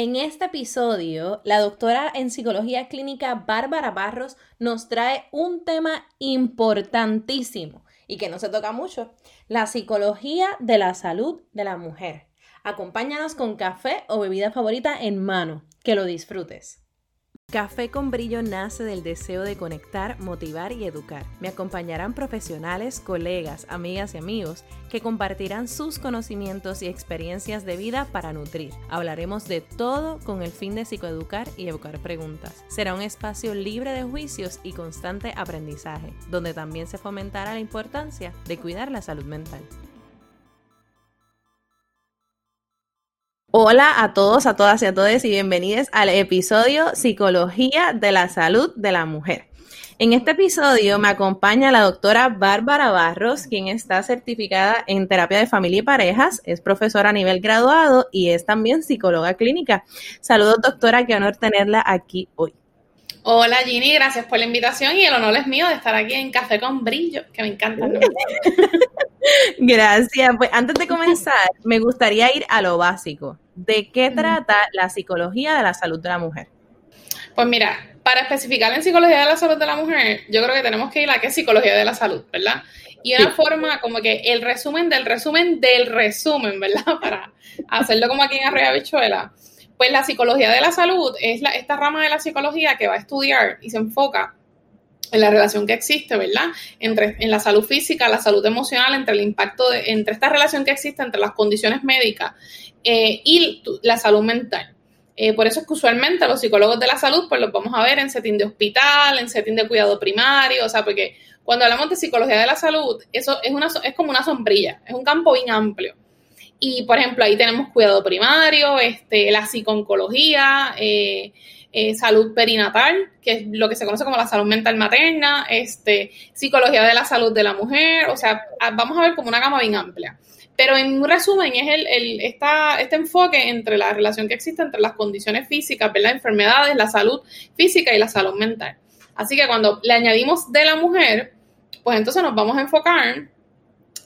En este episodio, la doctora en psicología clínica Bárbara Barros nos trae un tema importantísimo y que no se toca mucho, la psicología de la salud de la mujer. Acompáñanos con café o bebida favorita en mano. Que lo disfrutes. Café con Brillo nace del deseo de conectar, motivar y educar. Me acompañarán profesionales, colegas, amigas y amigos que compartirán sus conocimientos y experiencias de vida para nutrir. Hablaremos de todo con el fin de psicoeducar y evocar preguntas. Será un espacio libre de juicios y constante aprendizaje, donde también se fomentará la importancia de cuidar la salud mental. Hola a todos, a todas y a todos y bienvenidos al episodio Psicología de la Salud de la Mujer. En este episodio me acompaña la doctora Bárbara Barros, quien está certificada en terapia de familia y parejas, es profesora a nivel graduado y es también psicóloga clínica. Saludos doctora, qué honor tenerla aquí hoy. Hola Ginny, gracias por la invitación y el honor es mío de estar aquí en Café con Brillo, que me encanta. gracias. Pues antes de comenzar, me gustaría ir a lo básico. ¿De qué trata la psicología de la salud de la mujer? Pues mira, para especificar en psicología de la salud de la mujer, yo creo que tenemos que ir a qué es psicología de la salud, ¿verdad? Y una forma como que el resumen del resumen del resumen, ¿verdad? Para hacerlo como aquí en Arroyo Bichuela pues la psicología de la salud es la, esta rama de la psicología que va a estudiar y se enfoca en la relación que existe, ¿verdad? Entre en la salud física, la salud emocional, entre el impacto de, entre esta relación que existe entre las condiciones médicas eh, y la salud mental. Eh, por eso es que usualmente los psicólogos de la salud, pues los vamos a ver en setting de hospital, en setting de cuidado primario, o sea, porque cuando hablamos de psicología de la salud, eso es, una, es como una sombrilla, es un campo bien amplio. Y, por ejemplo, ahí tenemos cuidado primario, este, la psiconcología, eh, eh, salud perinatal, que es lo que se conoce como la salud mental materna, este, psicología de la salud de la mujer, o sea, vamos a ver como una gama bien amplia. Pero en un resumen es el, el esta, este enfoque entre la relación que existe entre las condiciones físicas, las enfermedades, la salud física y la salud mental. Así que cuando le añadimos de la mujer, pues entonces nos vamos a enfocar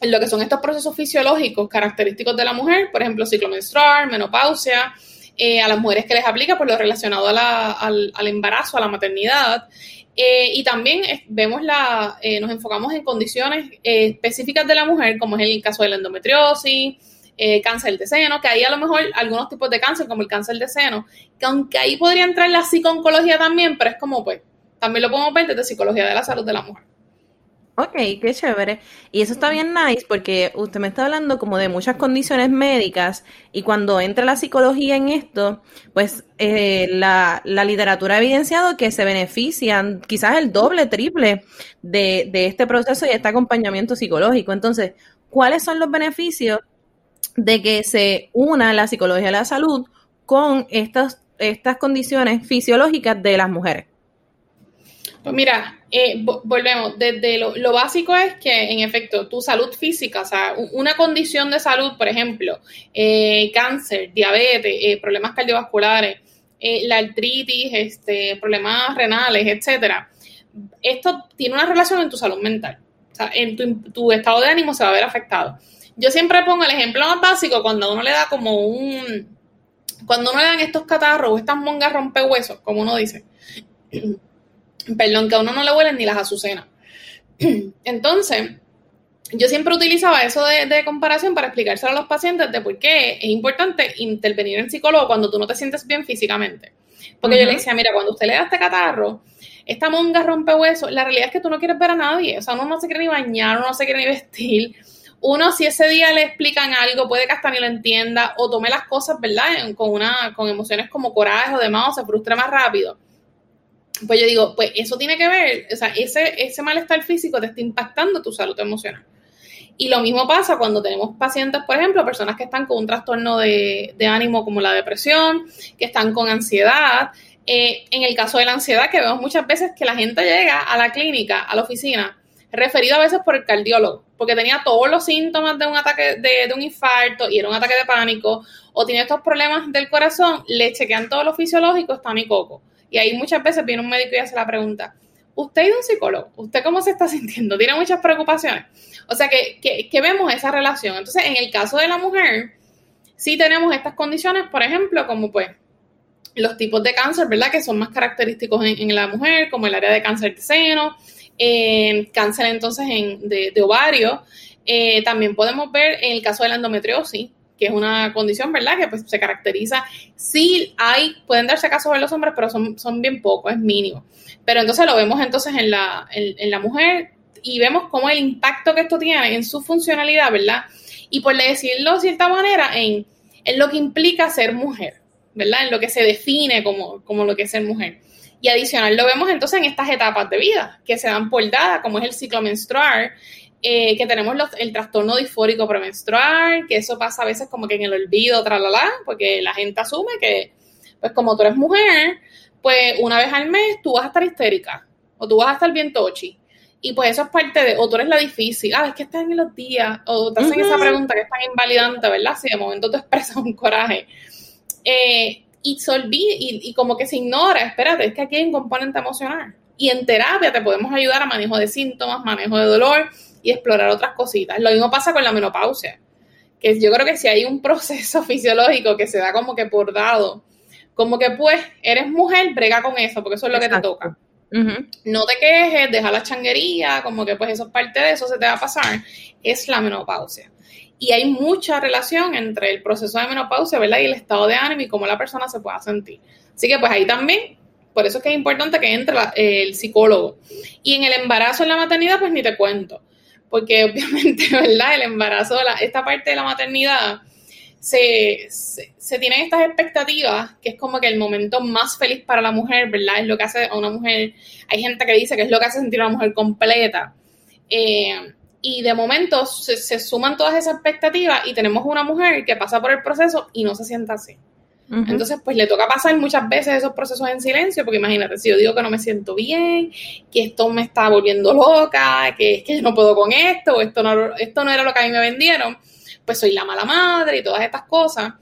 en lo que son estos procesos fisiológicos característicos de la mujer, por ejemplo, ciclo menstrual, menopausia, eh, a las mujeres que les aplica por lo relacionado al, embarazo, a la maternidad. Eh, y también vemos la, eh, nos enfocamos en condiciones específicas de la mujer, como es el caso de la endometriosis, cáncer de seno, que hay a lo mejor algunos tipos de cáncer, como el cáncer de seno, que aunque ahí podría entrar la psiconcología también, pero es como pues, también lo podemos ver desde psicología de la salud de la mujer. Ok, qué chévere. Y eso está bien nice porque usted me está hablando como de muchas condiciones médicas y cuando entra la psicología en esto, pues eh, la, la, literatura ha evidenciado que se benefician quizás el doble, triple de, de este proceso y este acompañamiento psicológico. Entonces, ¿cuáles son los beneficios de que se una la psicología de la salud con estas, estas condiciones fisiológicas de las mujeres? Pues mira, eh, volvemos, desde lo, básico es que en efecto tu salud física, o sea, una condición de salud, por ejemplo, eh, cáncer, diabetes, eh, problemas cardiovasculares, la artritis, este, problemas renales, etcétera, esto tiene una relación en tu salud mental. O sea, en tu, estado de ánimo se va a ver afectado. Yo siempre pongo el ejemplo más básico cuando uno le da como un, cuando uno le dan estos catarros o estas mongas rompehuesos, como uno dice perdón, que a uno no le huelen ni las azucenas. Entonces, yo siempre utilizaba eso de, comparación para explicárselo a los pacientes de por qué es importante intervenir en psicólogo cuando tú no te sientes bien físicamente. Porque yo le decía, mira, cuando usted le da este catarro, esta monga rompe hueso, la realidad es que tú no quieres ver a nadie. O sea, uno no se quiere ni bañar, uno no se quiere ni vestir. Uno, si ese día le explican algo, puede que hasta ni lo entienda o tome las cosas, ¿verdad? Con, una, con emociones como coraje o demás, o se frustre más rápido pues yo digo, pues eso tiene que ver, o sea, ese, ese malestar físico te está impactando tu salud emocional. Y lo mismo pasa cuando tenemos pacientes, por ejemplo, personas que están con un trastorno de, ánimo como la depresión, que están con ansiedad. Eh, en el caso de la ansiedad, que vemos muchas veces que la gente llega a la clínica, a la oficina, referido a veces por el cardiólogo, porque tenía todos los síntomas de un ataque de, de un infarto y era un ataque de pánico, o tiene estos problemas del corazón, le chequean todo lo fisiológico, está mi coco y ahí muchas veces viene un médico y hace la pregunta, ¿usted a un psicólogo? ¿Usted cómo se está sintiendo? ¿Tiene muchas preocupaciones? O sea, que, que, vemos esa relación. Entonces, en el caso de la mujer, sí tenemos estas condiciones, por ejemplo, como pues los tipos de cáncer, ¿verdad? Que son más característicos en, la mujer, como el área de cáncer de seno, eh, cáncer entonces en, de, ovario. Eh, también podemos ver en el caso de la endometriosis, que es una condición, ¿verdad? Que pues se caracteriza, sí hay, pueden darse casos en los hombres, pero son, son bien pocos, es mínimo. Pero entonces lo vemos entonces en la, en, la mujer y vemos cómo el impacto que esto tiene en su funcionalidad, ¿verdad? Y por decirlo de cierta manera, en, en lo que implica ser mujer. ¿verdad? En lo que se define como, como lo que es ser mujer. Y adicional lo vemos entonces en estas etapas de vida que se dan por dada, como es el ciclo menstrual, eh, que tenemos el trastorno disfórico premenstrual, que eso pasa a veces como que en el olvido, tralala, porque la gente asume que, pues como tú eres mujer, pues una vez al mes tú vas a estar histérica o tú vas a estar bien tochi. Y pues eso es parte de, o tú eres la difícil, ah, es que estás en los días, o te hacen esa pregunta que es tan invalidante, ¿verdad? Si de momento tú expresas un coraje. Eh, y se olvida y, como que se ignora, espérate, es que aquí hay un componente emocional. Y en terapia te podemos ayudar a manejo de síntomas, manejo de dolor y explorar otras cositas. Lo mismo pasa con la menopausia, que yo creo que si hay un proceso fisiológico que se da como que por dado, como que pues eres mujer, brega con eso, porque eso es lo que te toca. No te quejes, deja la changuería, como que pues eso es parte de eso, se te va a pasar. Es la menopausia y hay mucha relación entre el proceso de menopausia, ¿verdad? Y el estado de ánimo y cómo la persona se pueda sentir. Así que pues ahí también, por eso es que es importante que entre el psicólogo. Y en el embarazo, en la maternidad, pues ni te cuento, porque obviamente, ¿verdad? El embarazo, esta parte de la maternidad, se, se, tienen estas expectativas, que es como que el momento más feliz para la mujer, ¿verdad? Es lo que hace a una mujer, hay gente que dice que es lo que hace sentir a una mujer completa. Eh, y de momento se, suman todas esas expectativas y tenemos una mujer que pasa por el proceso y no se sienta así. Entonces, pues le toca pasar muchas veces esos procesos en silencio, porque imagínate, si yo digo que no me siento bien, que esto me está volviendo loca, que es que yo no puedo con esto, esto no, esto no era lo que a mí me vendieron, pues soy la mala madre y todas estas cosas.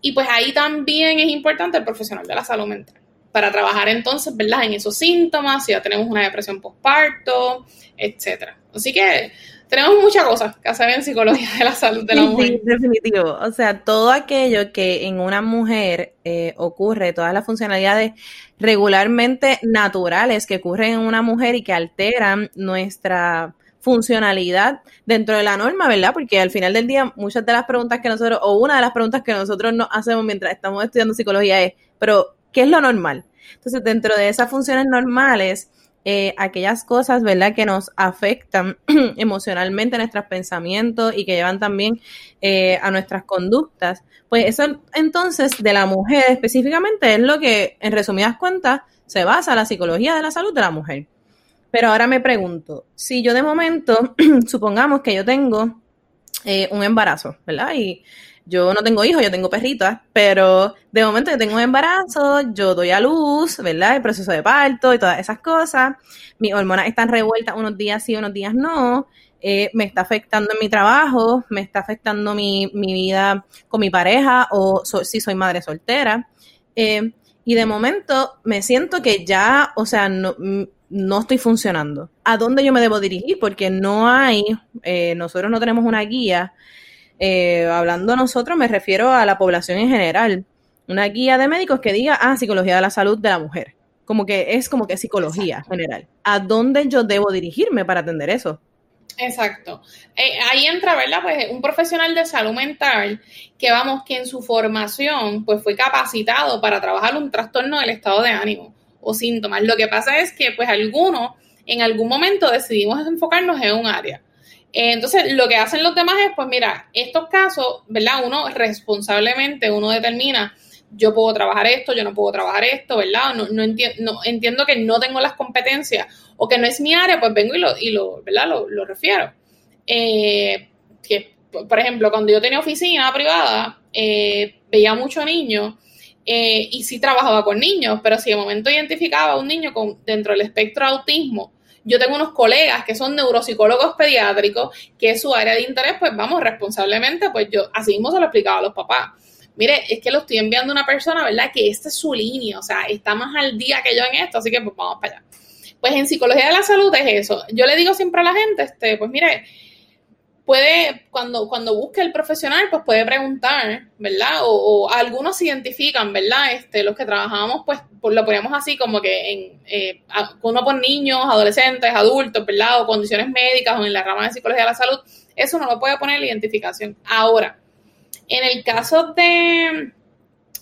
Y pues ahí también es importante el profesional de la salud mental para trabajar entonces, ¿verdad? En esos síntomas, si ya tenemos una depresión postparto, etcétera. Así que tenemos muchas cosas que hacer en psicología de la salud de la mujer. Sí, definitivo. O sea, todo aquello que en una mujer eh, ocurre, todas las funcionalidades regularmente naturales que ocurren en una mujer y que alteran nuestra funcionalidad dentro de la norma, ¿verdad? Porque al final del día muchas de las preguntas que nosotros, o una de las preguntas que nosotros nos hacemos mientras estamos estudiando psicología es, pero, ¿qué es lo normal? Entonces, dentro de esas funciones normales, eh, aquellas cosas, ¿verdad?, que nos afectan emocionalmente nuestros pensamientos y que llevan también eh, a nuestras conductas. Pues eso entonces de la mujer específicamente es lo que, en resumidas cuentas, se basa la psicología de la salud de la mujer. Pero ahora me pregunto, si yo de momento, supongamos que yo tengo eh, un embarazo, ¿verdad? Y yo no tengo hijos, yo tengo perritas, pero de momento que tengo un embarazo, yo doy a luz, ¿verdad? El proceso de parto y todas esas cosas. Mis hormonas están revueltas unos días sí, unos días no. Eh, me está afectando en mi trabajo, me está afectando mi, vida con mi pareja o si soy madre soltera. Eh, y de momento me siento que ya, o sea, no, no estoy funcionando. ¿A dónde yo me debo dirigir? Porque no hay, eh, nosotros no tenemos una guía eh, hablando nosotros me refiero a la población en general, una guía de médicos que diga, ah, psicología de la salud de la mujer. Como que es como que psicología general. ¿A dónde yo debo dirigirme para atender eso? Exacto. Eh, ahí entra, ¿verdad? Pues un profesional de salud mental que vamos, que en su formación pues fue capacitado para trabajar un trastorno del estado de ánimo o síntomas. Lo que pasa es que pues algunos en algún momento decidimos enfocarnos en un área. Eh, entonces, lo que hacen los demás es, pues mira, estos casos, ¿verdad? Uno responsablemente, uno determina, yo puedo trabajar esto, yo no puedo trabajar esto, ¿verdad? No, no, no entiendo que no tengo las competencias o que no es mi área, pues vengo y lo, y lo ¿verdad? Lo, refiero. Eh, que, por ejemplo, cuando yo tenía oficina privada, eh, veía mucho niños y sí trabajaba con niños, pero si de momento identificaba a un niño con, dentro del espectro de autismo, yo tengo unos colegas que son neuropsicólogos pediátricos, que es su área de interés, pues vamos, responsablemente, pues yo así mismo se lo explicaba a los papás. Mire, es que lo estoy enviando a una persona, ¿verdad? Que esta es su línea, o sea, está más al día que yo en esto, así que pues vamos para allá. Pues en psicología de la salud es eso. Yo le digo siempre a la gente, este, pues mire, puede, cuando, cuando busque el profesional, pues puede preguntar, ¿verdad? O, algunos se identifican, ¿verdad? Este, los que trabajamos, pues, pues lo ponemos así como que en, eh, uno por niños, adolescentes, adultos, ¿verdad? O condiciones médicas o en la rama de psicología de la salud, eso no lo puede poner la identificación. Ahora, en el caso de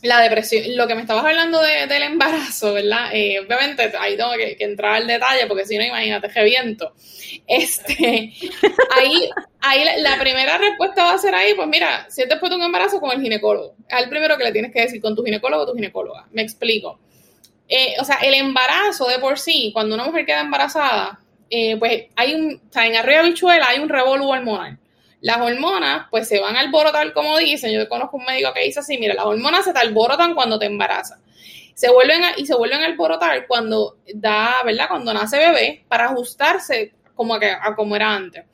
la depresión, lo que me estabas hablando del embarazo, ¿verdad? Eh, obviamente ahí tengo que, entrar al detalle porque si no, imagínate, qué viento. Este, ahí, ahí la, primera respuesta va a ser ahí, pues mira, si es después de un embarazo con el ginecólogo. Al primero que le tienes que decir con tu ginecólogo o tu ginecóloga. Me explico. Eh, o sea, el embarazo de por sí, cuando una mujer queda embarazada, eh, pues hay un, o sea, en arriba bichuela hay un revolú hormonal las hormonas pues se van a alborotar, como dicen. Yo conozco un médico que dice así, mira, las hormonas se te alborotan cuando te embarazas. Se vuelven y se vuelven a alborotar cuando da, ¿verdad? Cuando nace bebé para ajustarse como a, a como era antes.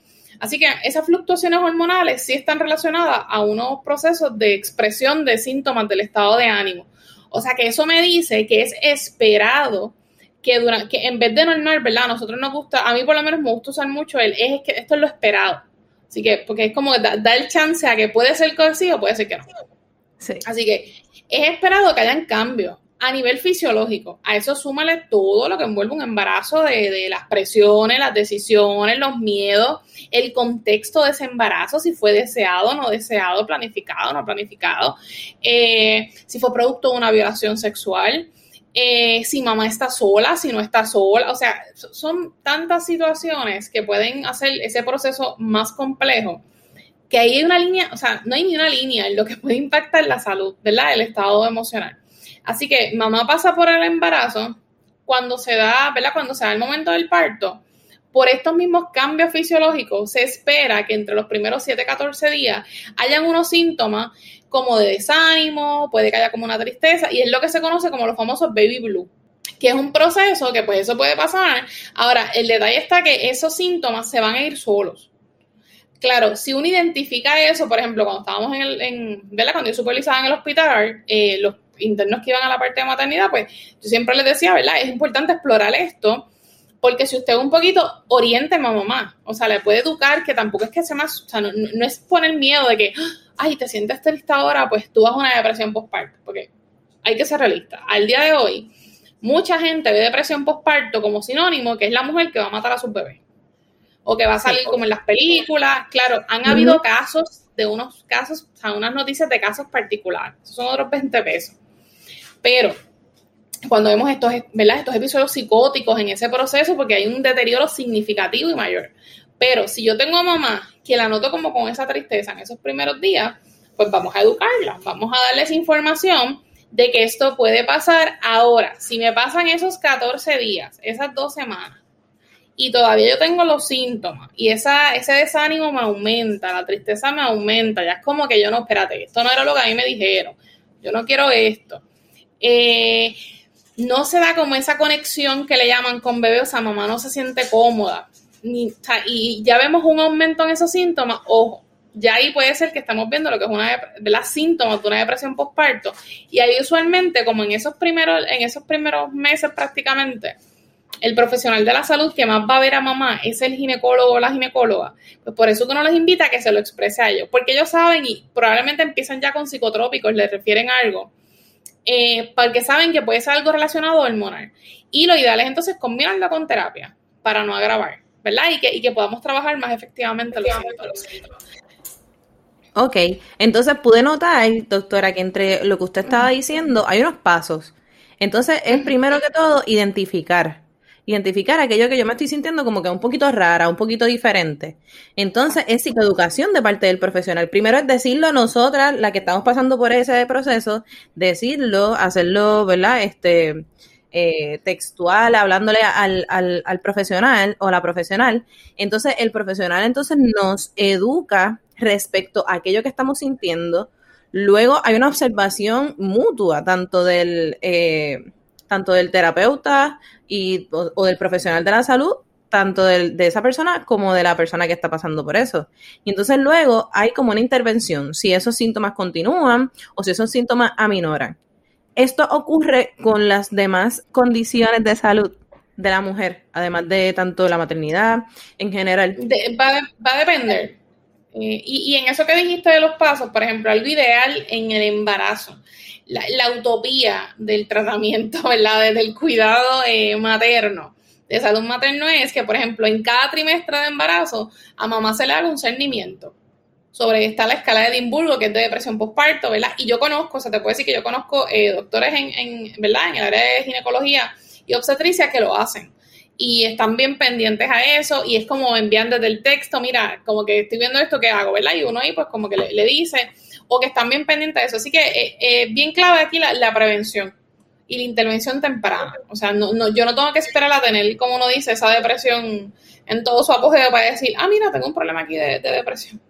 Así que esas fluctuaciones hormonales sí están relacionadas a unos procesos de expresión de síntomas del estado de ánimo. O sea que eso me dice que es esperado que, durante, que en vez de normal, ¿verdad? Nosotros nos gusta, a mí por lo menos me gusta usar mucho el es que esto es lo esperado. Así que, porque es como da, el chance a que puede ser que sí o puede ser que no. Así que es esperado que hayan cambios a nivel fisiológico. A eso súmale todo lo que envuelve un embarazo de, las presiones, las decisiones, los miedos, el contexto de ese embarazo, si fue deseado no deseado, planificado no planificado, eh, si fue producto de una violación sexual. Eh, si mamá está sola, si no está sola, o sea, son tantas situaciones que pueden hacer ese proceso más complejo, que ahí hay una línea, o sea, no hay ni una línea en lo que puede impactar la salud, ¿verdad? El estado emocional. Así que mamá pasa por el embarazo, cuando se da, ¿verdad? Cuando se da el momento del parto, por estos mismos cambios fisiológicos, se espera que entre los primeros 7, 14 días hayan unos síntomas como de desánimo, puede que haya como una tristeza, y es lo que se conoce como los famosos baby blue, que es un proceso que pues eso puede pasar. Ahora, el detalle está que esos síntomas se van a ir solos. Claro, si uno identifica eso, por ejemplo, cuando estábamos en el, en, ¿verdad? Cuando yo supervisaba en el hospital, eh, los internos que iban a la parte de maternidad, pues yo siempre les decía, ¿verdad? Es importante explorar esto, porque si usted un poquito oriente a mamá, o sea, le puede educar, que tampoco es que sea más, o sea, no, no es poner miedo de que, ay, te sientes triste ahora, pues tú vas a una depresión postparto, porque hay que ser realista. Al día de hoy, mucha gente ve depresión postparto como sinónimo que es la mujer que va a matar a su bebé o que va a salir como en las películas. Claro, han habido casos de unos casos, o sea, unas noticias de casos particulares. Esos son otros 20 pesos. Pero cuando vemos estos, ¿verdad? estos episodios psicóticos en ese proceso, porque hay un deterioro significativo y mayor. Pero si yo tengo a mamá que la noto como con esa tristeza en esos primeros días, pues vamos a educarla, vamos a darles información de que esto puede pasar ahora. Si me pasan esos 14 días, esas dos semanas, y todavía yo tengo los síntomas y esa, ese desánimo me aumenta, la tristeza me aumenta, ya es como que yo no, espérate, esto no era lo que a mí me dijeron, yo no quiero esto. Eh, no se da como esa conexión que le llaman con bebé, o sea, mamá no se siente cómoda y ya vemos un aumento en esos síntomas, ojo, ya ahí puede ser que estamos viendo lo que es una de las síntomas de una depresión postparto. Y ahí usualmente, como en esos primeros, en esos primeros meses prácticamente, el profesional de la salud que más va a ver a mamá es el ginecólogo o la ginecóloga. Pues por eso que uno les invita a que se lo exprese a ellos, porque ellos saben y probablemente empiezan ya con psicotrópicos, les refieren algo, eh, porque saben que puede ser algo relacionado hormonal. Y lo ideal es entonces combinarlo con terapia para no agravar. ¿Verdad? Y que, y que podamos trabajar más efectivamente los Ok, entonces pude notar, doctora, que entre lo que usted estaba diciendo hay unos pasos. Entonces es primero que todo identificar. Identificar aquello que yo me estoy sintiendo como que un poquito rara, un poquito diferente. Entonces es psicoeducación de parte del profesional. Primero es decirlo a nosotras, la que estamos pasando por ese proceso, decirlo, hacerlo, ¿verdad? Este, eh, textual, hablándole al, al, al, profesional o la profesional. Entonces, el profesional entonces nos educa respecto a aquello que estamos sintiendo. Luego hay una observación mutua, tanto del, eh, tanto del terapeuta y, o, del profesional de la salud, tanto de esa persona como de la persona que está pasando por eso. Y entonces luego hay como una intervención, si esos síntomas continúan o si esos síntomas aminoran. Esto ocurre con las demás condiciones de salud de la mujer, además de tanto la maternidad en general. va, a depender. Eh, y, en eso que dijiste de los pasos, por ejemplo, algo ideal en el embarazo, la, utopía del tratamiento, ¿verdad? Del cuidado eh, materno, de salud materno es que, por ejemplo, en cada trimestre de embarazo, a mamá se le haga un cernimiento sobre está la escala de Edimburgo, que es de depresión postparto, ¿verdad? Y yo conozco, o sea, te puedo decir que yo conozco eh, doctores en, en, ¿verdad? En el área de ginecología y obstetricia que lo hacen. Y están bien pendientes a eso y es como envían desde el texto, mira, como que estoy viendo esto que hago, ¿verdad? Y uno ahí pues como que le, dice, o que están bien pendientes de eso. Así que eh, eh, bien clave aquí la, la, prevención y la intervención temprana. O sea, no, no, yo no tengo que esperar a tener, como uno dice, esa depresión en todo su apogeo para decir, ah, mira, tengo un problema aquí de depresión.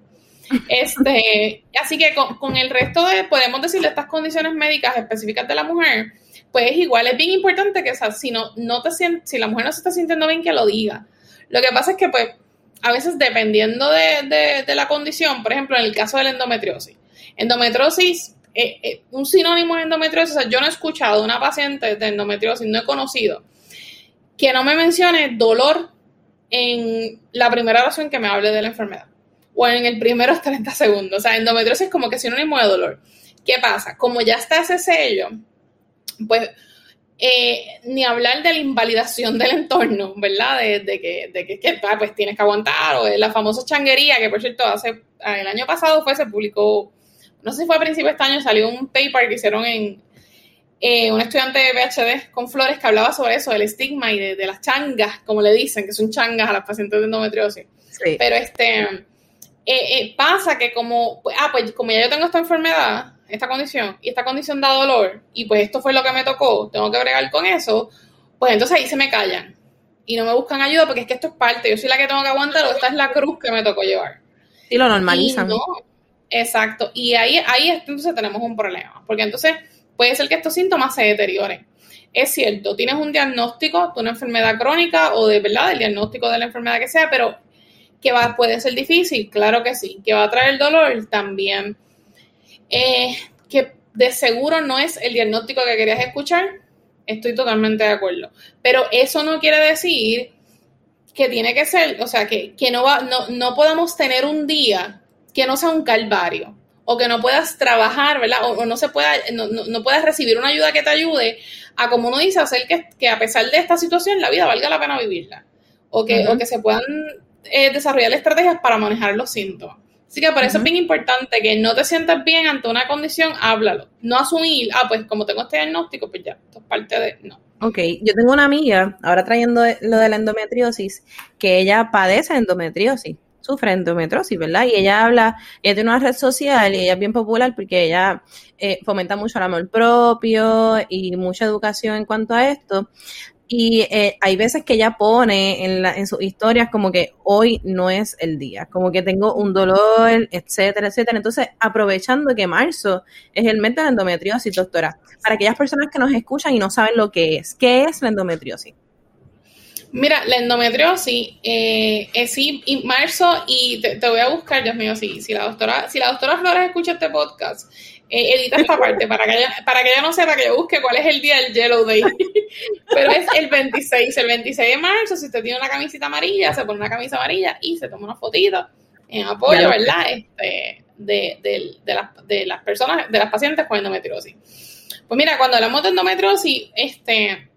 Este, así que con, el resto de, podemos decirle estas condiciones médicas específicas de la mujer, pues igual es bien importante que si no, no te si la mujer no se está sintiendo bien, que lo diga. Lo que pasa es que, pues, a veces dependiendo de, la condición, por ejemplo, en el caso de la endometriosis, endometriosis, eh, eh, un sinónimo de endometriosis, o sea, yo no he escuchado una paciente de endometriosis, no he conocido, que no me mencione dolor en la primera oración que me hable de la enfermedad o en el primeros 30 segundos. O sea, endometriosis es como que sinónimo de dolor. ¿Qué pasa? Como ya está ese sello, pues eh, ni hablar de la invalidación del entorno, ¿verdad? De, que, de que, ah, pues tienes que aguantar, o de la famosa changuería, que por cierto, hace el año pasado fue, se publicó, no sé si fue a principios de este año, salió un paper que hicieron en eh, un estudiante de PhD con Flores que hablaba sobre eso, del estigma y de, las changas, como le dicen, que son changas a las pacientes de endometriosis. Sí. Pero este eh, eh, pasa que como, pues, ah, pues como ya yo tengo esta enfermedad, esta condición, y esta condición da dolor, y pues esto fue lo que me tocó, tengo que bregar con eso, pues entonces ahí se me callan y no me buscan ayuda porque es que esto es parte, yo soy la que tengo que aguantar o esta es la cruz que me tocó llevar. Y lo normalizan. exacto, y ahí, ahí entonces tenemos un problema, porque entonces puede ser que estos síntomas se deterioren. Es cierto, tienes un diagnóstico de una enfermedad crónica o de verdad el diagnóstico de la enfermedad que sea, pero que va, puede ser difícil, claro que sí, que va a traer dolor también, eh, que de seguro no es el diagnóstico que querías escuchar, estoy totalmente de acuerdo, pero eso no quiere decir que tiene que ser, o sea, que, no, va, no, no podamos tener un día que no sea un calvario o que no puedas trabajar, ¿verdad? O, no se pueda, no, no, puedas recibir una ayuda que te ayude a, como uno dice, hacer que, que, a pesar de esta situación la vida valga la pena vivirla. O que, o que se puedan eh, desarrollar estrategias para manejar los síntomas. Así que por eso es bien importante que no te sientas bien ante una condición, háblalo. No asumir, ah, pues como tengo este diagnóstico, pues ya, esto es parte de. No. Ok, yo tengo una amiga, ahora trayendo lo de la endometriosis, que ella padece endometriosis, sufre endometriosis, ¿verdad? Y ella habla, ella tiene una red social y ella es bien popular porque ella eh, fomenta mucho el amor propio y mucha educación en cuanto a esto. Y eh, hay veces que ella pone en, la, en sus historias como que hoy no es el día, como que tengo un dolor, etcétera, etcétera. Entonces, aprovechando que marzo es el mes de la endometriosis, doctora, para aquellas personas que nos escuchan y no saben lo que es, ¿qué es la endometriosis? Mira, la endometriosis eh, es y marzo, y te, voy a buscar, Dios mío, si, si la doctora, si la doctora Flores escucha este podcast, eh, edita esta parte para que, ella, para que ella no sepa que yo busque cuál es el día del Yellow Day. Pero es el 26, el 26 de marzo, si usted tiene una camisita amarilla, se pone una camisa amarilla y se toma una fotito en apoyo, ¿verdad? Este, de, de, de, las, de las personas, de las pacientes con endometriosis. Pues mira, cuando hablamos de endometriosis, este,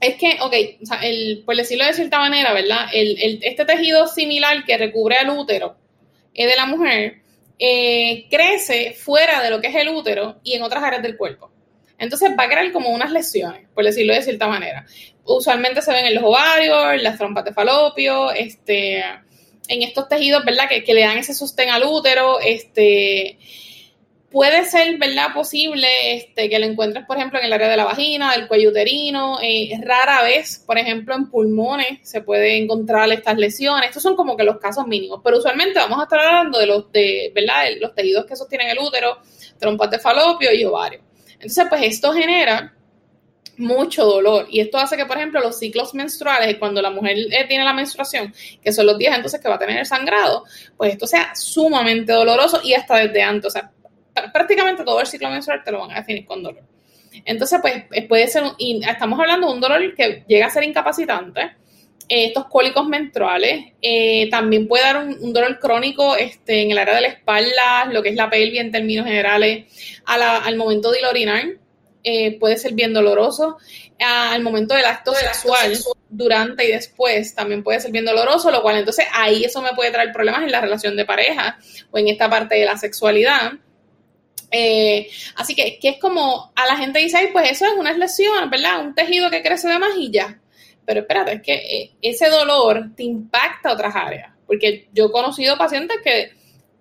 es que, ok, o sea, el, por decirlo de cierta manera, ¿verdad? El, el, este tejido similar que recubre al útero es de la mujer, eh, crece fuera de lo que es el útero y en otras áreas del cuerpo. Entonces va a crear como unas lesiones, por decirlo de cierta manera. Usualmente se ven en los ovarios, en las trompas de falopio, este, en estos tejidos, ¿verdad? Que, que le dan ese sostén al útero, este, puede ser, ¿verdad?, posible este, que lo encuentres, por ejemplo, en el área de la vagina, del cuello uterino. Eh, rara vez, por ejemplo, en pulmones se puede encontrar estas lesiones. Estos son como que los casos mínimos, pero usualmente vamos a estar hablando de los, de, ¿verdad?, de los tejidos que sostienen el útero, trompas de falopio y ovario. Entonces, pues esto genera mucho dolor y esto hace que, por ejemplo, los ciclos menstruales, cuando la mujer eh, tiene la menstruación, que son los días entonces que va a tener el sangrado, pues esto sea sumamente doloroso y hasta desde antes, o sea, prácticamente todo el ciclo menstrual te lo van a definir con dolor. Entonces, pues puede ser, y estamos hablando de un dolor que llega a ser incapacitante, estos cólicos menstruales. Eh, también puede dar un, dolor crónico este, en el área de la espalda, lo que es la pelvis en términos generales, al momento de ir orinar. Eh, puede ser bien doloroso. al momento del acto, sexual, durante y después, también puede ser bien doloroso, lo cual entonces ahí eso me puede traer problemas en la relación de pareja o en esta parte de la sexualidad. Eh, así que, que es como a la gente dice, pues eso es una lesión, ¿verdad? Un tejido que crece de más y ya. Pero espérate, es que eh, ese dolor te impacta otras áreas. Porque yo he conocido pacientes que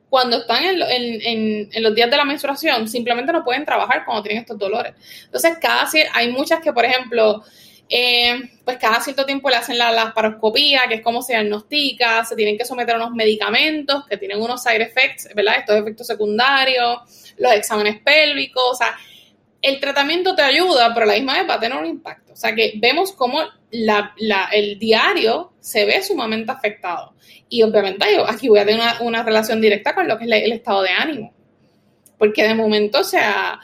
cuando están en, los días de la menstruación simplemente no pueden trabajar cuando tienen estos dolores. Entonces, cada hay muchas que, por ejemplo, eh, pues cada cierto tiempo le hacen la laparoscopía, que es como se diagnostica, se tienen que someter a unos medicamentos que tienen unos side effects, ¿verdad? Estos efectos secundarios, los exámenes pélvicos, o sea, el tratamiento te ayuda, pero a la misma vez va a tener un impacto. O sea que vemos cómo el diario se ve sumamente afectado. Y obviamente yo aquí voy a tener una, relación directa con lo que es el estado de ánimo. Porque de momento, o sea,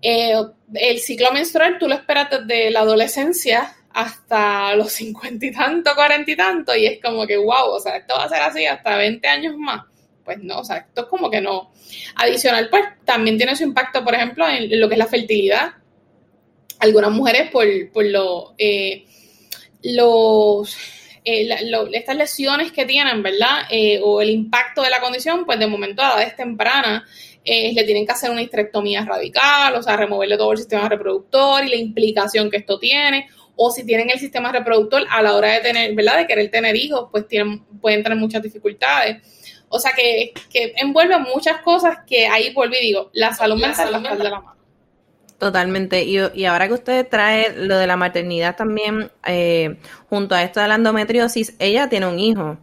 eh, el ciclo menstrual tú lo esperas desde la adolescencia hasta los cincuenta y tanto, cuarenta y tanto, y es como que, wow, o sea, esto va a ser así hasta 20 años más pues no, o sea, esto es como que no. Adicional, pues también tiene su impacto, por ejemplo, en, lo que es la fertilidad. Algunas mujeres por, por lo, eh, los, eh, estas lesiones que tienen, ¿verdad? Eh, o el impacto de la condición, pues de momento a edades tempranas le tienen que hacer una histerectomía radical, o sea, removerle todo el sistema reproductor y la implicación que esto tiene. O si tienen el sistema reproductor a la hora de tener, ¿verdad? De querer tener hijos, pues tienen, pueden tener muchas dificultades. O sea, que, envuelve muchas cosas que ahí vuelvo y digo, la salud mental la de la mano. Totalmente. Y, y, ahora que usted trae lo de la maternidad también, eh, junto a esto de la endometriosis, ella tiene un hijo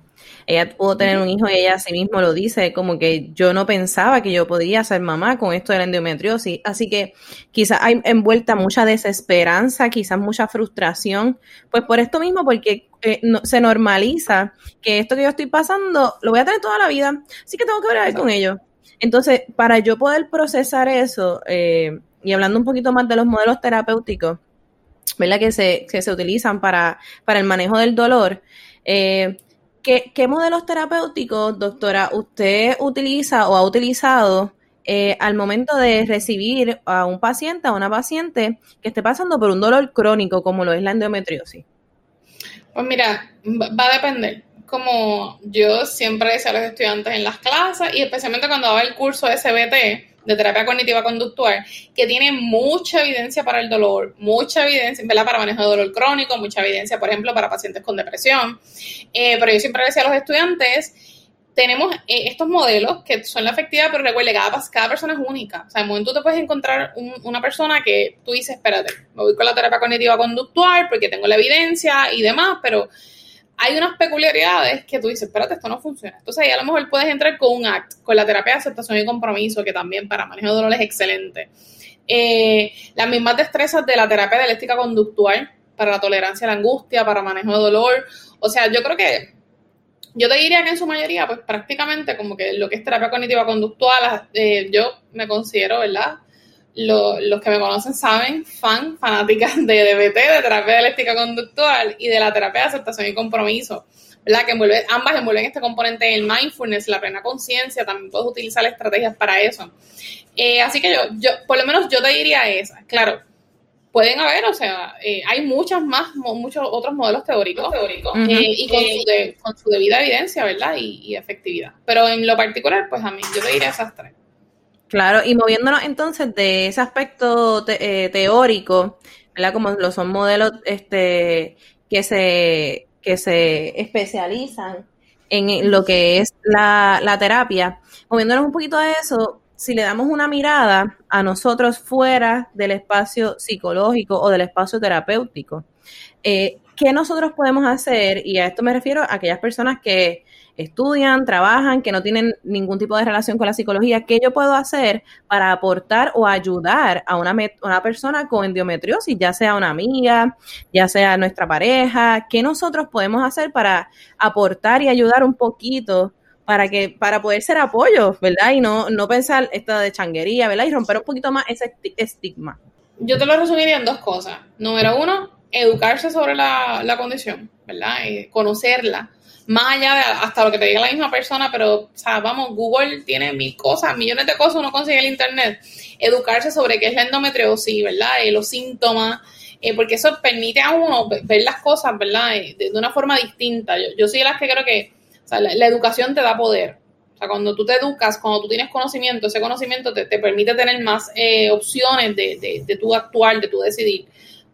ella pudo tener un hijo y ella a sí mismo lo dice, como que yo no pensaba que yo podía ser mamá con esto de la endometriosis. Así que quizás hay envuelta mucha desesperanza, quizás mucha frustración, pues por esto mismo, porque eh, se normaliza que esto que yo estoy pasando lo voy a tener toda la vida, así que tengo que ver con ello. Entonces, para yo poder procesar eso, eh, y hablando un poquito más de los modelos terapéuticos, ¿verdad? Que se, que se utilizan para, para el manejo del dolor, eh, ¿Qué, modelos terapéuticos, doctora, usted utiliza o ha utilizado eh, al momento de recibir a un paciente, a una paciente que esté pasando por un dolor crónico como lo es la endometriosis? Pues mira, va a depender. Como yo siempre decía a los estudiantes en las clases y especialmente cuando daba el curso de CBT, de terapia cognitiva conductual, que tiene mucha evidencia para el dolor, mucha evidencia, ¿verdad? Para manejo de dolor crónico, mucha evidencia, por ejemplo, para pacientes con depresión. Eh, pero yo siempre decía a los estudiantes, tenemos eh, estos modelos que son la efectividad, pero recuerde, cada, cada persona es única. O sea, en un momento te puedes encontrar una persona que tú dices, espérate, me voy con la terapia cognitiva conductual porque tengo la evidencia y demás, pero hay unas peculiaridades que tú dices, espérate, esto no funciona. Entonces ahí a lo mejor puedes entrar con un ACT, con la terapia de aceptación y compromiso, que también para manejo de dolor es excelente. Eh, las mismas destrezas de la terapia dialéctica conductual para la tolerancia a la angustia, para manejo de dolor. O sea, yo creo que, yo te diría que en su mayoría, pues prácticamente como que lo que es terapia cognitiva conductual, eh, yo me considero, ¿verdad? Los que me conocen saben, fan, fanática de DBT, de terapia dialéctica conductual y de la terapia de aceptación y compromiso, ¿verdad? Que envuelve, ambas envuelven este componente del mindfulness, la plena conciencia, también puedes utilizar estrategias para eso. Eh, así que yo, yo, por lo menos yo te diría esa, claro, pueden haber, o sea, eh, hay muchas más, muchos otros modelos teóricos, teóricos eh, y con su, debida evidencia, ¿verdad? Y, y, efectividad. Pero en lo particular, pues a mí, yo te diría esas tres. Claro, y moviéndonos entonces de ese aspecto eh, teórico, ¿verdad? Como lo son modelos este, que, se, que se especializan en lo que es la, la terapia, moviéndonos un poquito a eso, si le damos una mirada a nosotros fuera del espacio psicológico o del espacio terapéutico, eh, ¿qué nosotros podemos hacer? Y a esto me refiero a aquellas personas que estudian, trabajan, que no tienen ningún tipo de relación con la psicología, ¿qué yo puedo hacer para aportar o ayudar a una, una persona con endometriosis, ya sea una amiga, ya sea nuestra pareja? ¿Qué nosotros podemos hacer para aportar y ayudar un poquito para que para poder ser apoyo, ¿verdad? Y no, no pensar esta de changuería, ¿verdad? Y romper un poquito más ese estigma. Yo te lo resumiría en dos cosas. Número uno, educarse sobre la, la condición ¿verdad? Conocerla, más allá de hasta lo que te diga la misma persona, pero, o sea, vamos, Google tiene mil cosas, millones de cosas uno consigue el Internet. Educarse sobre qué es la endometriosis, ¿verdad? Eh, los síntomas, eh, porque eso permite a uno ver las cosas, ¿verdad? De, una forma distinta. Yo, soy de las que creo que la, educación te da poder. O sea, cuando tú te educas, cuando tú tienes conocimiento, ese conocimiento te, permite tener más opciones de, de, de tu actuar, de tu decidir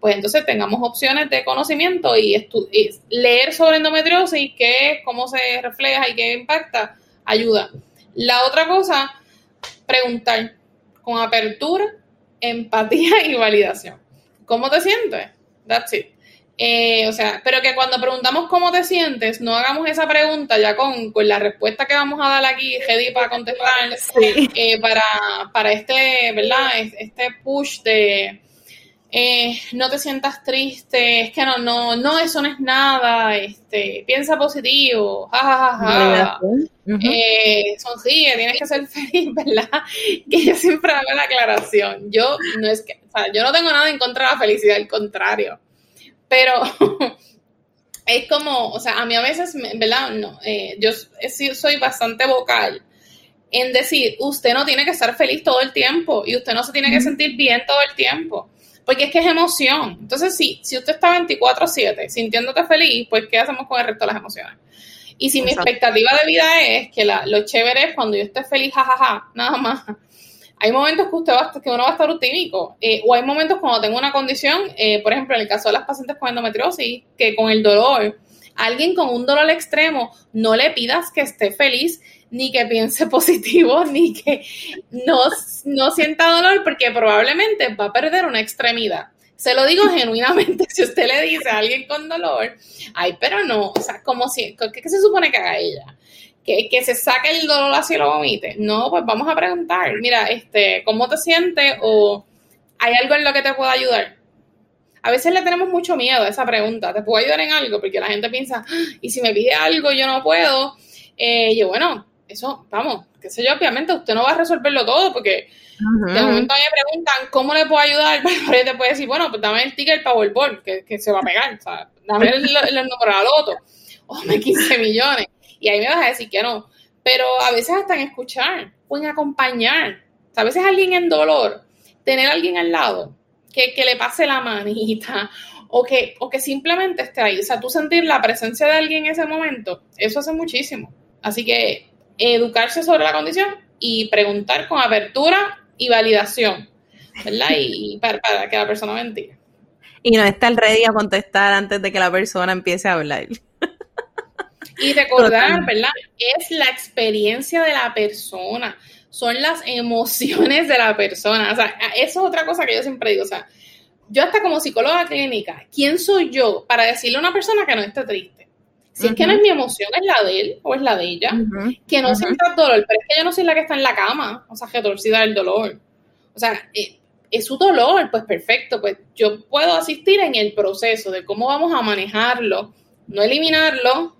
pues entonces tengamos opciones de conocimiento y, leer sobre endometriosis, qué es, cómo se refleja y qué impacta, ayuda. La otra cosa, preguntar con apertura, empatía y validación. ¿Cómo te sientes? That's it. Eh, o sea, pero que cuando preguntamos cómo te sientes, no hagamos esa pregunta ya con, la respuesta que vamos a dar aquí, Hedy, para contestar, eh, para, para este, ¿verdad? Este push de, eh, no te sientas triste, es que no, no, no, eso no es nada, este, piensa positivo, jajajaja, eh, sonríe, tienes que ser feliz, ¿verdad? Que yo siempre hago la aclaración, yo no es que, o sea, yo no tengo nada en contra de la felicidad, al contrario, pero es como, o sea, a mí a veces, ¿verdad? No, eh, yo soy bastante vocal en decir, usted no tiene que estar feliz todo el tiempo y usted no se tiene que sentir bien todo el tiempo porque es que es emoción. Entonces, si, si usted está 24/7 sintiéndote feliz, pues ¿qué hacemos con el resto de las emociones? Y si mi expectativa de vida es que la, lo chévere es cuando yo esté feliz, jajaja, nada más. Hay momentos que usted va, que uno va a estar optímico, eh, o hay momentos cuando tengo una condición, eh, por ejemplo, en el caso de las pacientes con endometriosis, que con el dolor, alguien con un dolor extremo, no le pidas que esté feliz, ni que piense positivo, ni que no, no sienta dolor, porque probablemente va a perder una extremidad. Se lo digo genuinamente, si usted le dice a alguien con dolor, ay, pero no, o sea, como si, ¿qué, se supone que haga ella? Que, que, se saque el dolor así y lo vomite. No, pues vamos a preguntar, mira, este, ¿cómo te sientes? O ¿hay algo en lo que te pueda ayudar? A veces le tenemos mucho miedo a esa pregunta, ¿te puedo ayudar en algo? Porque la gente piensa, ah, y si me pide algo yo no puedo. Eh, yo, bueno, eso, vamos, qué sé yo, obviamente usted no va a resolverlo todo porque de momento a mí me preguntan cómo le puedo ayudar, pero te puede decir, bueno, pues dame el ticket Powerball que, que se va a pegar, o sea, dame el, el, número de la loto, o me 15 millones, y ahí me vas a decir que no. Pero a veces hasta en escuchar, o en acompañar, a veces alguien en dolor, tener a alguien al lado que, que le pase la manita, o que, o que simplemente esté ahí, o sea, tú sentir la presencia de alguien en ese momento, eso hace muchísimo. Así que educarse sobre la condición y preguntar con apertura y validación, ¿verdad? Y, para, que la persona me Y no estar ready a contestar antes de que la persona empiece a hablar. Y recordar, ¿verdad? Es la experiencia de la persona, son las emociones de la persona. O sea, eso es otra cosa que yo siempre digo. O sea, yo hasta como psicóloga clínica, ¿quién soy yo para decirle a una persona que no esté triste? Si es que no es mi emoción, es la de él o es la de ella. Que no sienta dolor, pero es que yo no soy la que está en la cama, o sea, que torcida el dolor. O sea, eh, es su dolor, pues perfecto, pues yo puedo asistir en el proceso de cómo vamos a manejarlo, no eliminarlo,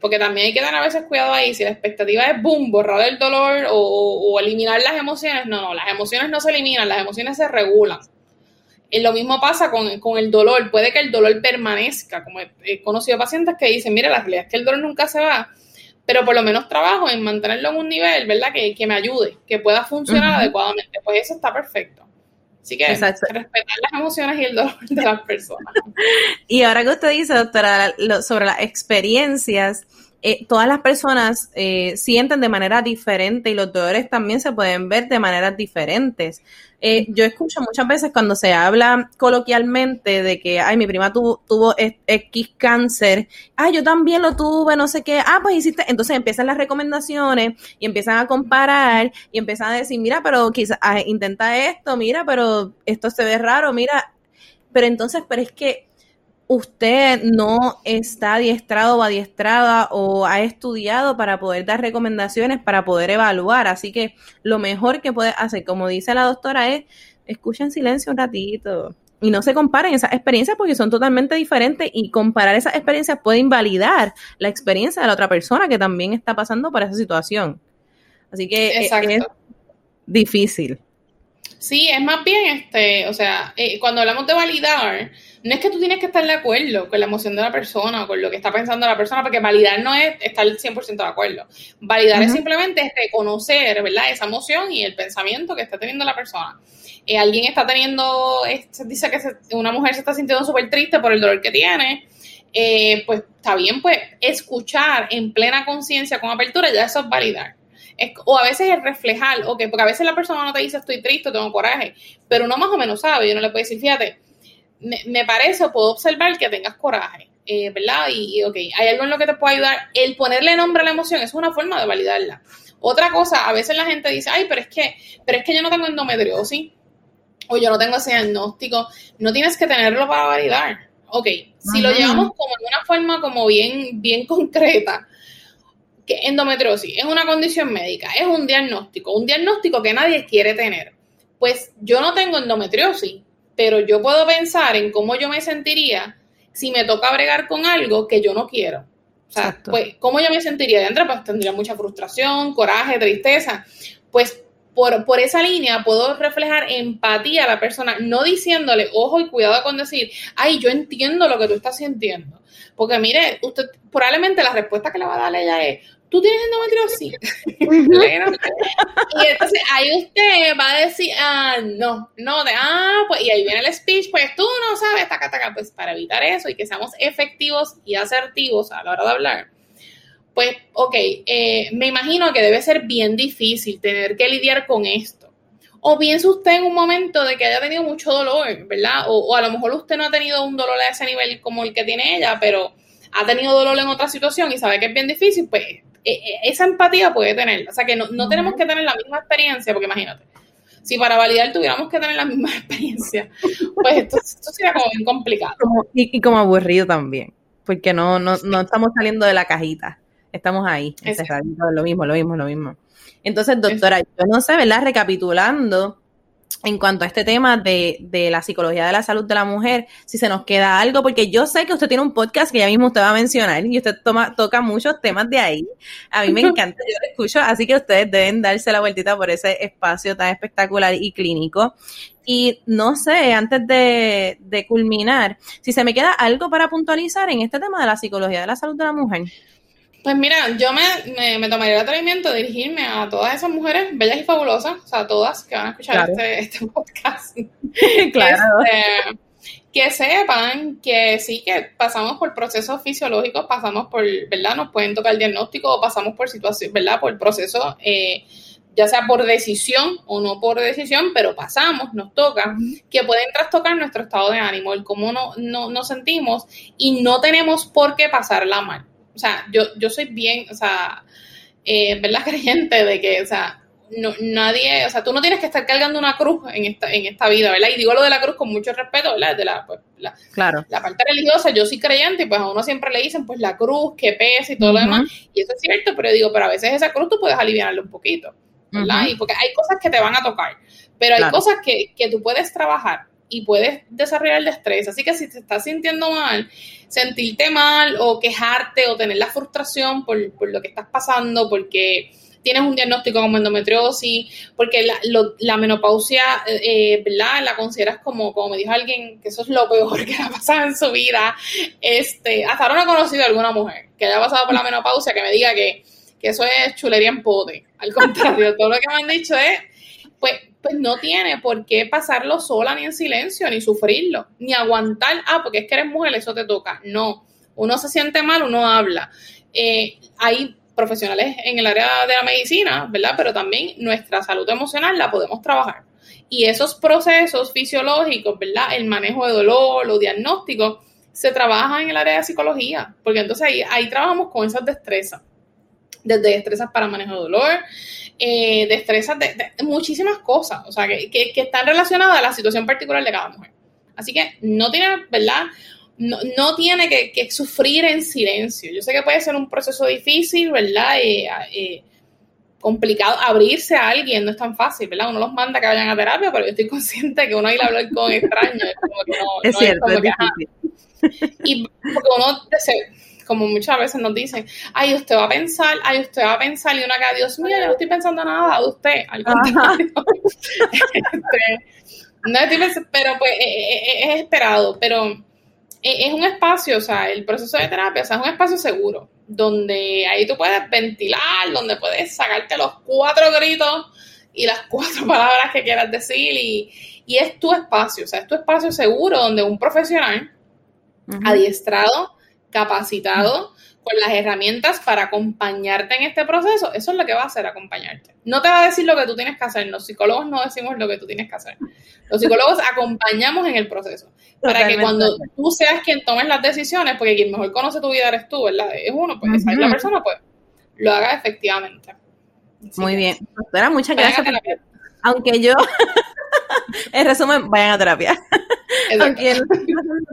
porque también hay que dar a veces cuidado ahí, si la expectativa es boom, borrar el dolor o, o eliminar las emociones, no, no, las emociones no se eliminan, las emociones se regulan. Y lo mismo pasa con, el dolor. Puede que el dolor permanezca. Como he, conocido pacientes que dicen, mira, la realidad es que el dolor nunca se va, pero por lo menos trabajo en mantenerlo en un nivel, ¿verdad? Que, que me ayude, que pueda funcionar adecuadamente. Pues eso está perfecto. Así que respetar las emociones y el dolor de las personas. y ahora que usted dice, doctora, sobre las experiencias, eh, todas las personas eh, sienten de manera diferente y los dolores también se pueden ver de maneras diferentes. Eh, yo escucho muchas veces cuando se habla coloquialmente de que, ay, mi prima tuvo, tuvo X cáncer, ay, yo también lo tuve, no sé qué, ah, pues hiciste, entonces empiezan las recomendaciones y empiezan a comparar y empiezan a decir, mira, pero quizás ah, intenta esto, mira, pero esto se ve raro, mira, pero entonces, pero es que usted no está adiestrado o adiestrada o ha estudiado para poder dar recomendaciones, para poder evaluar. Así que lo mejor que puede hacer, como dice la doctora, es escucha en silencio un ratito y no se comparen esas experiencias porque son totalmente diferentes y comparar esas experiencias puede invalidar la experiencia de la otra persona que también está pasando por esa situación. Así que es difícil. Sí, es más bien, este, o sea, eh, cuando hablamos de validar, no es que tú tienes que estar de acuerdo con la emoción de la persona o con lo que está pensando la persona, porque validar no es estar 100% de acuerdo. Validar es simplemente reconocer, ¿verdad? Esa emoción y el pensamiento que está teniendo la persona. Eh, alguien está teniendo, dice que una mujer se está sintiendo súper triste por el dolor que tiene, eh, pues está bien, pues escuchar en plena conciencia con apertura, ya eso es validar o a veces es reflejar, ok, porque a veces la persona no te dice estoy triste, tengo coraje, pero uno más o menos sabe, y uno le puede decir, fíjate, me, parece o puedo observar que tengas coraje, eh, ¿verdad? Y, ok, hay algo en lo que te puede ayudar. El ponerle nombre a la emoción es una forma de validarla. Otra cosa, a veces la gente dice, ay, pero es que, pero es que yo no tengo endometriosis o yo no tengo ese diagnóstico. No tienes que tenerlo para validar. Ok, si lo llevamos como de una forma como bien, bien concreta, que endometriosis es una condición médica, es un diagnóstico, un diagnóstico que nadie quiere tener. Pues yo no tengo endometriosis, pero yo puedo pensar en cómo yo me sentiría si me toca bregar con algo que yo no quiero. O sea, pues, ¿cómo yo me sentiría dentro? Pues tendría mucha frustración, coraje, tristeza. Pues por, por, esa línea puedo reflejar empatía a la persona, no diciéndole, ojo y cuidado con decir, ay, yo entiendo lo que tú estás sintiendo. Porque mire, usted probablemente la respuesta que le va a dar ella es, tú tienes endometriosis. y entonces ahí usted va a decir, ah, no, no, de, ah, pues, y ahí viene el speech, pues tú no sabes, taca, taca, pues para evitar eso y que seamos efectivos y asertivos a la hora de hablar. Pues, ok, eh, me imagino que debe ser bien difícil tener que lidiar con esto. O piensa usted en un momento de que haya tenido mucho dolor, ¿verdad? O, o a lo mejor usted no ha tenido un dolor a ese nivel como el que tiene ella, pero ha tenido dolor en otra situación y sabe que es bien difícil, pues esa empatía puede tener. O sea que no, no tenemos que tener la misma experiencia, porque imagínate, si para validar tuviéramos que tener la misma experiencia, pues esto, sería como bien complicado. y, como aburrido también, porque no, no, no estamos saliendo de la cajita, estamos ahí, lo mismo, lo mismo, lo mismo. Entonces, doctora, yo no sé, ¿verdad? Recapitulando, en cuanto a este tema de, de, la psicología de la salud de la mujer, si se nos queda algo, porque yo sé que usted tiene un podcast que ya mismo usted va a mencionar y usted toma, toca muchos temas de ahí. A mí me encanta, yo lo escucho, así que ustedes deben darse la vueltita por ese espacio tan espectacular y clínico. Y no sé, antes de, de culminar, si se me queda algo para puntualizar en este tema de la psicología de la salud de la mujer. Pues mira, yo me, me, tomaría el atrevimiento de dirigirme a todas esas mujeres bellas y fabulosas, o sea, todas que van a escuchar este, este, podcast. claro. Este, que sepan que sí, que pasamos por procesos fisiológicos, pasamos por, ¿verdad? Nos pueden tocar el diagnóstico o pasamos por situación, ¿verdad? Por proceso, eh, ya sea por decisión o no por decisión, pero pasamos, nos toca, que pueden trastocar nuestro estado de ánimo, el cómo no, no, nos sentimos y no tenemos por qué pasarla mal o sea, yo, yo soy bien, o sea, eh, ¿verdad? Creyente de que, o sea, no, nadie, o sea, tú no tienes que estar cargando una cruz en esta, en esta vida, ¿verdad? Y digo lo de la cruz con mucho respeto, ¿verdad? De la, pues, la, claro. la parte religiosa, yo soy creyente y pues a uno siempre le dicen, pues la cruz, que pesa y todo lo demás. Y eso es cierto, pero digo, pero a veces esa cruz tú puedes aliviarla un poquito, ¿verdad? Y porque hay cosas que te van a tocar, pero hay cosas que, que tú puedes trabajar y puedes desarrollar estrés. Así que si te estás sintiendo mal, sentirte mal o quejarte o tener la frustración por, lo que estás pasando, porque tienes un diagnóstico como endometriosis, porque la, menopausia, eh, ¿verdad? La consideras como, como me dijo alguien, que eso es lo peor que ha pasado en su vida. Este, hasta ahora no he conocido a alguna mujer que haya pasado por la menopausia que me diga que, que eso es chulería en pote. Al contrario, todo lo que me han dicho es, pues pues no tiene por qué pasarlo sola ni en silencio, ni sufrirlo, ni aguantar, ah, porque es que eres mujer, eso te toca. No, uno se siente mal, uno habla. Eh, hay profesionales en el área de la medicina, ¿verdad? Pero también nuestra salud emocional la podemos trabajar. Y esos procesos fisiológicos, ¿verdad? El manejo de dolor, los diagnósticos, se trabaja en el área de psicología, porque entonces ahí, ahí trabajamos con esas destrezas, desde destrezas para manejo de dolor, eh, destrezas, de, muchísimas cosas, o sea, que, que, están relacionadas a la situación particular de cada mujer. Así que no tiene, ¿verdad? No, no tiene que, que, sufrir en silencio. Yo sé que puede ser un proceso difícil, ¿verdad? Eh, eh, complicado abrirse a alguien, no es tan fácil, ¿verdad? Uno los manda que vayan a terapia, pero yo estoy consciente que uno ir a hablar con extraños es como que no es, cierto, es, y porque uno como muchas veces nos dicen, ay, usted va a pensar, ay, usted va a pensar, y una que, Dios mío, yo no estoy pensando nada de usted, al contrario. Este, pero pues e, e, e, es esperado, pero es un espacio, o sea, el proceso de terapia, o sea, es un espacio seguro, donde ahí tú puedes ventilar, donde puedes sacarte los cuatro gritos y las cuatro palabras que quieras decir y, es tu espacio, o sea, es tu espacio seguro donde un profesional adiestrado, capacitado, con las herramientas para acompañarte en este proceso, eso es lo que va a hacer, acompañarte. No te va a decir lo que tú tienes que hacer, los psicólogos no decimos lo que tú tienes que hacer. Los psicólogos acompañamos en el proceso, para que cuando tú seas quien tomes las decisiones, porque quien mejor conoce tu vida eres tú, ¿verdad? Es uno, pues esa es la persona, pues lo haga efectivamente. Muy bien. Doctora, muchas gracias. aunque yo, en resumen, vayan a terapia.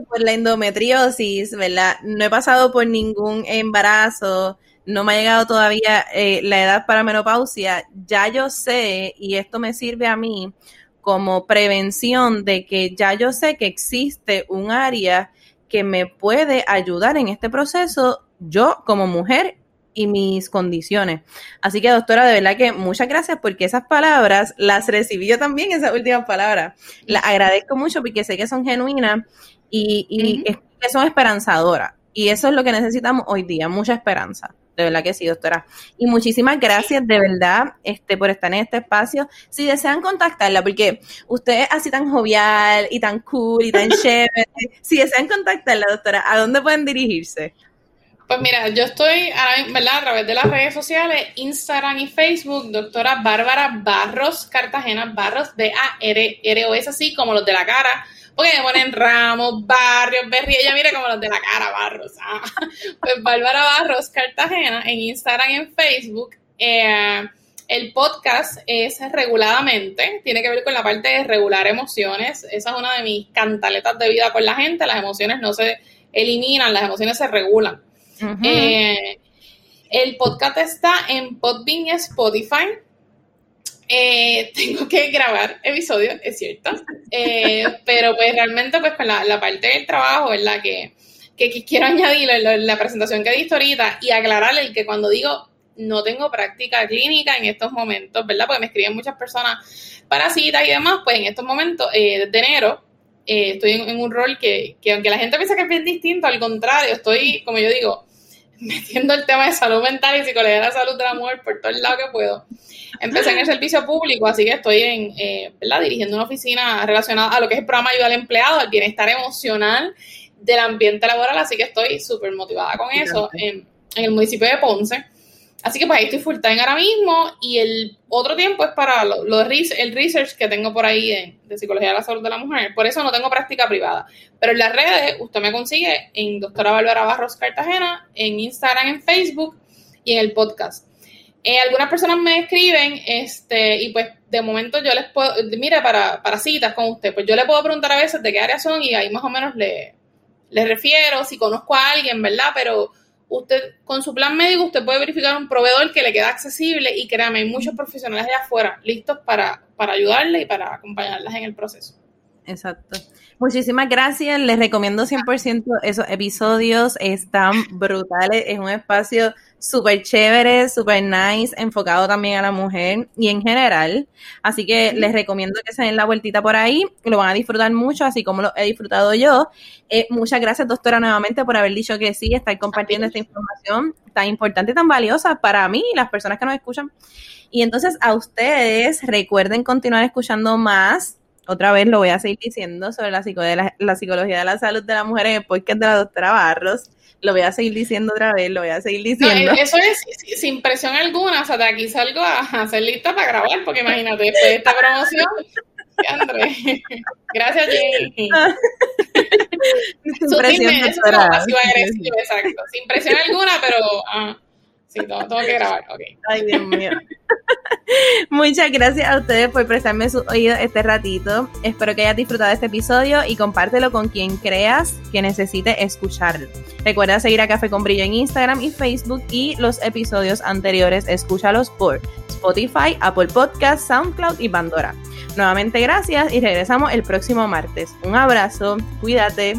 Por la endometriosis, ¿verdad? No he pasado por ningún embarazo, no me ha llegado todavía eh, la edad para menopausia. Ya yo sé, y esto me sirve a mí como prevención de que ya yo sé que existe un área que me puede ayudar en este proceso, yo como mujer y mis condiciones. Así que, doctora, de verdad que muchas gracias porque esas palabras las recibí yo también, esas últimas palabras. Las agradezco mucho porque sé que son genuinas y, que son esperanzadoras. Y eso es lo que necesitamos hoy día, mucha esperanza. De verdad que sí, doctora. Y muchísimas gracias de verdad este, por estar en este espacio. Si desean contactarla, porque usted es así tan jovial y tan cool y tan chévere, si desean contactarla, doctora, ¿a dónde pueden dirigirse? Pues mira, yo estoy a través de las redes sociales, Instagram y Facebook, doctora Bárbara Barros Cartagena, Barros, B-A-R-R-O-S, así como los de la cara, porque me ponen Ramos, Barrios, Berri, ella mira como los de la cara, Barros. Ah. Pues Bárbara Barros Cartagena en Instagram y en Facebook. Eh, el podcast es reguladamente, tiene que ver con la parte de regular emociones. Esa es una de mis cantaletas de vida con la gente. Las emociones no se eliminan, las emociones se regulan. Eh, el podcast está en Podbean Spotify. Eh, tengo que grabar episodios, es cierto. Eh, pero pues realmente pues con la, parte del trabajo, ¿verdad? Que, que, quiero añadir en la, presentación que diste ahorita y aclararle que cuando digo no tengo práctica clínica en estos momentos, ¿verdad? Porque me escriben muchas personas para citas y demás, pues en estos momentos, desde enero, estoy en, en, un rol que, que aunque la gente piensa que es bien distinto, al contrario, estoy, como yo digo, metiendo el tema de salud mental y psicología de la salud de la mujer por todo el lado que puedo. Empecé en el servicio público, así que estoy en, eh, ¿verdad? dirigiendo una oficina relacionada a lo que es el programa ayuda al empleado, al bienestar emocional del ambiente laboral, así que estoy súper motivada con eso en, en el municipio de Ponce. Así que pues ahí estoy full time ahora mismo y el otro tiempo es para lo, el research que tengo por ahí de, psicología de la salud de la mujer. Por eso no tengo práctica privada. Pero en las redes usted me consigue en doctora Bárbara Barros Cartagena, en Instagram, en Facebook y en el podcast. Eh, algunas personas me escriben este, y pues de momento yo les puedo, mira, para, para citas con usted, pues yo le puedo preguntar a veces de qué área son y ahí más o menos le, le refiero, si conozco a alguien, ¿verdad? Pero usted con su plan médico usted puede verificar un proveedor que le queda accesible y créame, hay muchos profesionales de afuera listos para, para ayudarle y para acompañarlas en el proceso. Exacto. Muchísimas gracias. Les recomiendo 100% esos episodios. Están brutales. Es un espacio súper chévere, súper nice, enfocado también a la mujer y en general. Así que les recomiendo que se den la vueltita por ahí. Lo van a disfrutar mucho, así como lo he disfrutado yo. Eh, muchas gracias, doctora, nuevamente por haber dicho que sí, estar compartiendo esta información tan importante y tan valiosa para mí y las personas que nos escuchan. Y entonces a ustedes recuerden continuar escuchando más otra vez lo voy a seguir diciendo sobre la, la, psicología de la salud de la mujer en el podcast de la doctora Barros. Lo voy a seguir diciendo otra vez, lo voy a seguir diciendo. eso es sin presión alguna, o sea, de aquí salgo a hacer lista para grabar, porque imagínate, después de esta promoción, André. Gracias, Jenny. Sin presión, exacto. Sin presión alguna, pero... Ah, Sí, que grabar. Ay, Dios mío. Muchas gracias a ustedes por prestarme su oído este ratito. Espero que hayas disfrutado de este episodio y compártelo con quien creas que necesite escucharlo. Recuerda seguir a Café con Brillo en Instagram y Facebook y los episodios anteriores escúchalos por Spotify, Apple Podcast, SoundCloud y Pandora. Nuevamente gracias y regresamos el próximo martes. Un abrazo, cuídate.